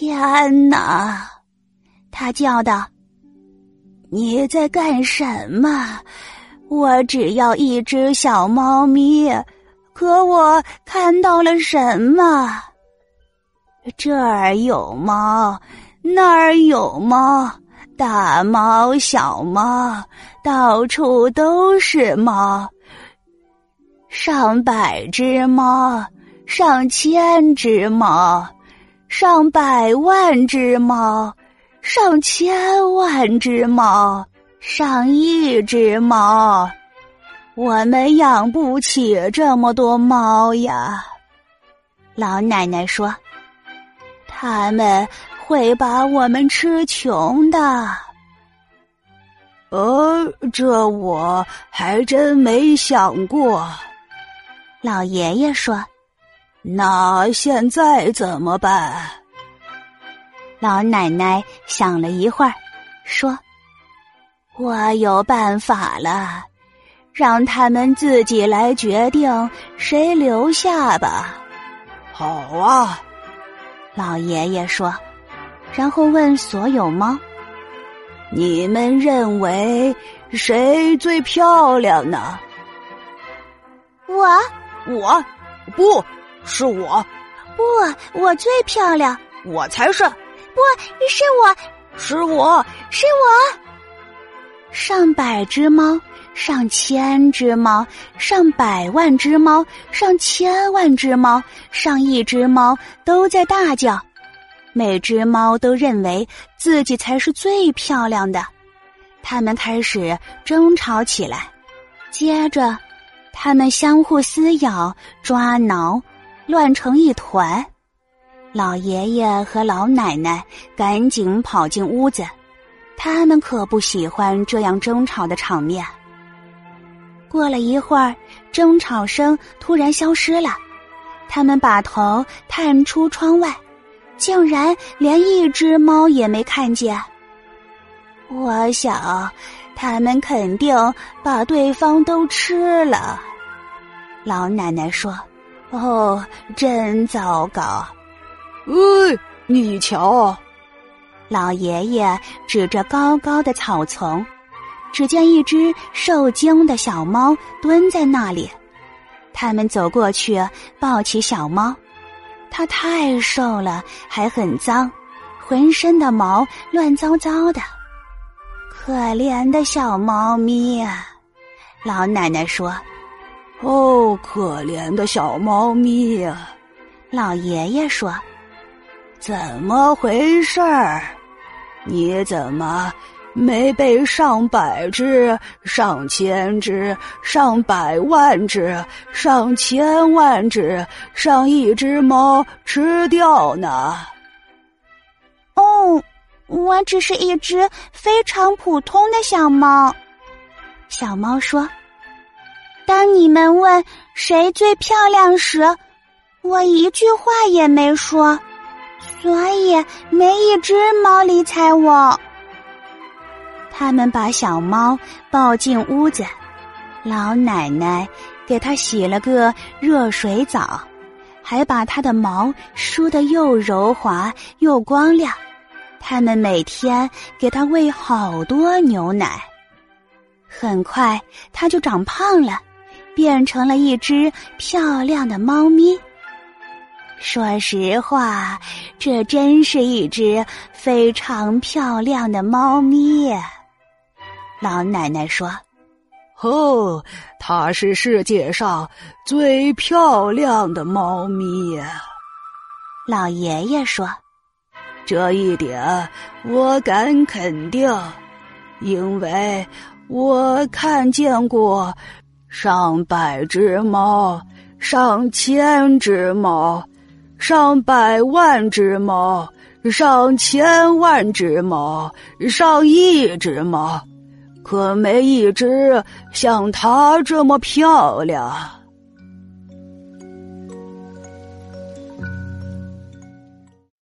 天哪！他叫道：“你在干什么？我只要一只小猫咪，可我看到了什么？这儿有猫，那儿有猫，大猫小猫，到处都是猫。上百只猫，上千只猫，上百万只猫。”上千万只猫，上亿只猫，我们养不起这么多猫呀。老奶奶说：“他们会把我们吃穷的。”呃，这我还真没想过。老爷爷说：“那现在怎么办？”老奶奶想了一会儿，说：“我有办法了，让他们自己来决定谁留下吧。”好啊，老爷爷说，然后问所有猫：“你们认为谁最漂亮呢？”我，我，不是我，不，我最漂亮，我才是。不是我，是我是我。上百只猫，上千只猫，上百万只猫，上千万只猫，上亿只猫都在大叫。每只猫都认为自己才是最漂亮的，它们开始争吵起来。接着，它们相互撕咬、抓挠，乱成一团。老爷爷和老奶奶赶紧跑进屋子，他们可不喜欢这样争吵的场面。过了一会儿，争吵声突然消失了，他们把头探出窗外，竟然连一只猫也没看见。我想，他们肯定把对方都吃了。老奶奶说：“哦，真糟糕。”哎，你瞧！老爷爷指着高高的草丛，只见一只受惊的小猫蹲在那里。他们走过去，抱起小猫。它太瘦了，还很脏，浑身的毛乱糟糟的。可怜的小猫咪啊！老奶奶说：“哦，可怜的小猫咪啊！”老爷爷说。怎么回事儿？你怎么没被上百只、上千只、上百万只、上千万只、上亿只猫吃掉呢？哦，我只是一只非常普通的小猫。小猫说：“当你们问谁最漂亮时，我一句话也没说。”所以没一只猫理睬我。他们把小猫抱进屋子，老奶奶给它洗了个热水澡，还把它的毛梳得又柔滑又光亮。他们每天给它喂好多牛奶，很快它就长胖了，变成了一只漂亮的猫咪。说实话，这真是一只非常漂亮的猫咪。老奶奶说：“哦，它是世界上最漂亮的猫咪。”老爷爷说：“这一点我敢肯定，因为我看见过上百只猫，上千只猫。”上百万只猫，上千万只猫，上亿只猫，可没一只像它这么漂亮。